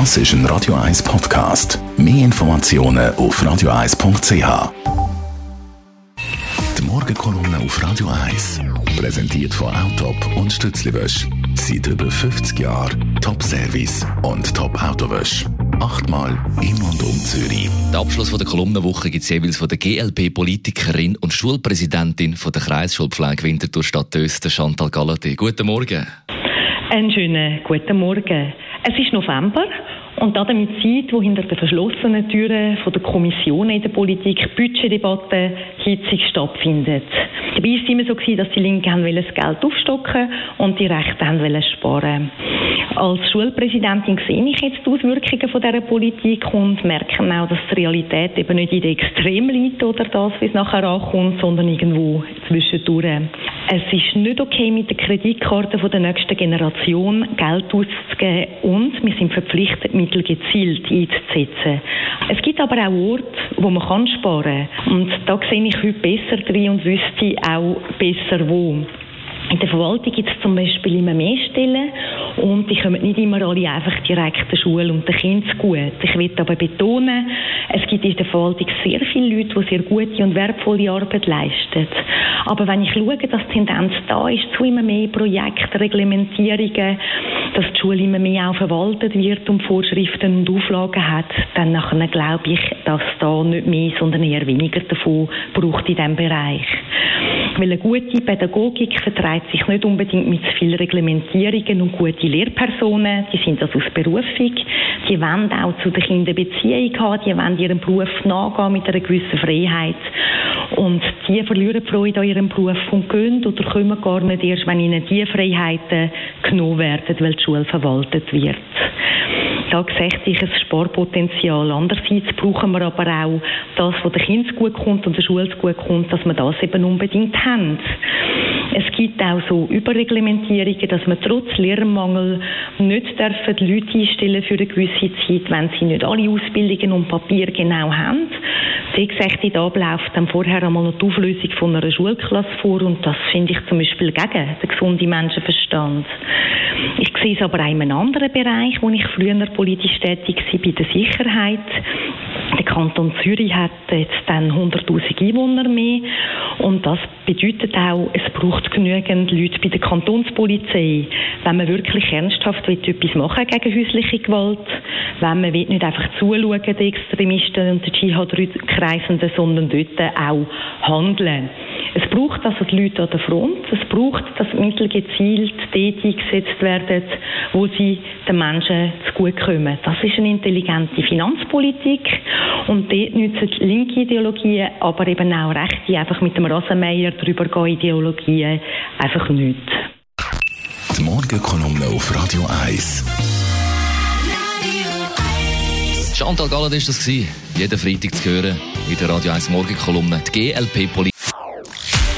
Das ist ein Radio 1 Podcast. Mehr Informationen auf radio1.ch. Die Morgenkolumne auf Radio 1 präsentiert von Autop und Stützliwösch. Seit über 50 Jahren Top-Service und Top-Autowösch. Achtmal im und um Zürich. Der Abschluss von der Kolumnenwoche gibt es jeweils von der GLP-Politikerin und Schulpräsidentin von der Kreisschulpflege Winterthur Stadt Östen, Chantal Gallaty. Guten Morgen. Einen schönen guten Morgen. Es ist November und damit Zeit, wo hinter den verschlossenen Türen von der Kommission in der Politik Budgetdebatte hitzig stattfindet. Dabei war es immer so, dass die Linken das Geld aufstocken und die Rechten haben sparen Als Schulpräsidentin sehe ich jetzt die Auswirkungen dieser Politik und merke auch, dass die Realität eben nicht in den Extrem liegt oder das, wie es nachher ankommt, sondern irgendwo zwischendurch. Es ist nicht okay, mit der Kreditkarte der nächsten Generation Geld auszugeben und wir sind verpflichtet, Mittel gezielt einzusetzen. Es gibt aber auch Orte, wo man kann sparen kann. Und da sehe ich heute besser drin und wüsste auch besser wo. In der Verwaltung gibt es zum Beispiel immer mehr Stellen und die kommen nicht immer alle einfach direkt der Schule und den Kindern gut. Ich will aber betonen, es gibt in der Verwaltung sehr viele Leute, die sehr gute und wertvolle Arbeit leisten. Aber wenn ich schaue, dass die Tendenz da ist zu immer mehr Projekten, Reglementierungen, dass die Schule immer mehr auch verwaltet wird und Vorschriften und Auflagen hat, dann nachher glaube ich, dass da nicht mehr, sondern eher weniger davon braucht in diesem Bereich. Weil eine gute Pädagogik vertreibt sich nicht unbedingt mit vielen Reglementierungen und gute Lehrpersonen, die sind das aus Berufung, die wollen auch zu den Kindern Beziehung haben, die wollen ihrem Beruf nachgehen mit einer gewissen Freiheit. Und die verlieren die Freude an ihrem Beruf und gehen oder kommen gar nicht erst, wenn ihnen diese Freiheiten genommen werden, weil die Schule verwaltet wird. Da sehe ich ein Sparpotenzial. Andererseits brauchen wir aber auch das, was den Kindern gut kommt und der Schule gut kommt, dass wir das eben unbedingt haben. Es gibt auch so Überreglementierungen, dass man trotz Lehrermangel nicht dürfen Leute einstellen für eine gewisse Zeit, wenn sie nicht alle Ausbildungen und Papier genau haben. In Ablauf dann vorher einmal noch die Auflösung von einer Schulklasse vor und das finde ich zum Beispiel gegen den gesunden Menschenverstand. Ich sehe es aber auch in einem anderen Bereich, wo ich früher politisch tätig war, bei der Sicherheit. Der Kanton Zürich hat jetzt dann 100.000 Einwohner mehr und das bedeutet auch, es braucht genügend Leute bei der Kantonspolizei, wenn man wirklich ernsthaft will, etwas machen gegen häusliche Gewalt, wenn man will, nicht einfach zuschauen, die Extremisten und die Dschihad-Kreisenden, sondern dort auch handeln. Es braucht also die Leute an der Front. Es braucht, dass Mittel gezielt dort eingesetzt werden, wo sie den Menschen zugutekommen. Das ist eine intelligente Finanzpolitik. Und dort nützen linke Ideologien, aber eben auch rechte, einfach mit dem Rasenmeier drüber gehen Ideologien, einfach nichts. Die Morgenkolumne auf Radio 1. Chantal Galland ist das gewesen. Jeden Freitag zu hören in der Radio 1 Morgenkolumne. Die GLP-Politik.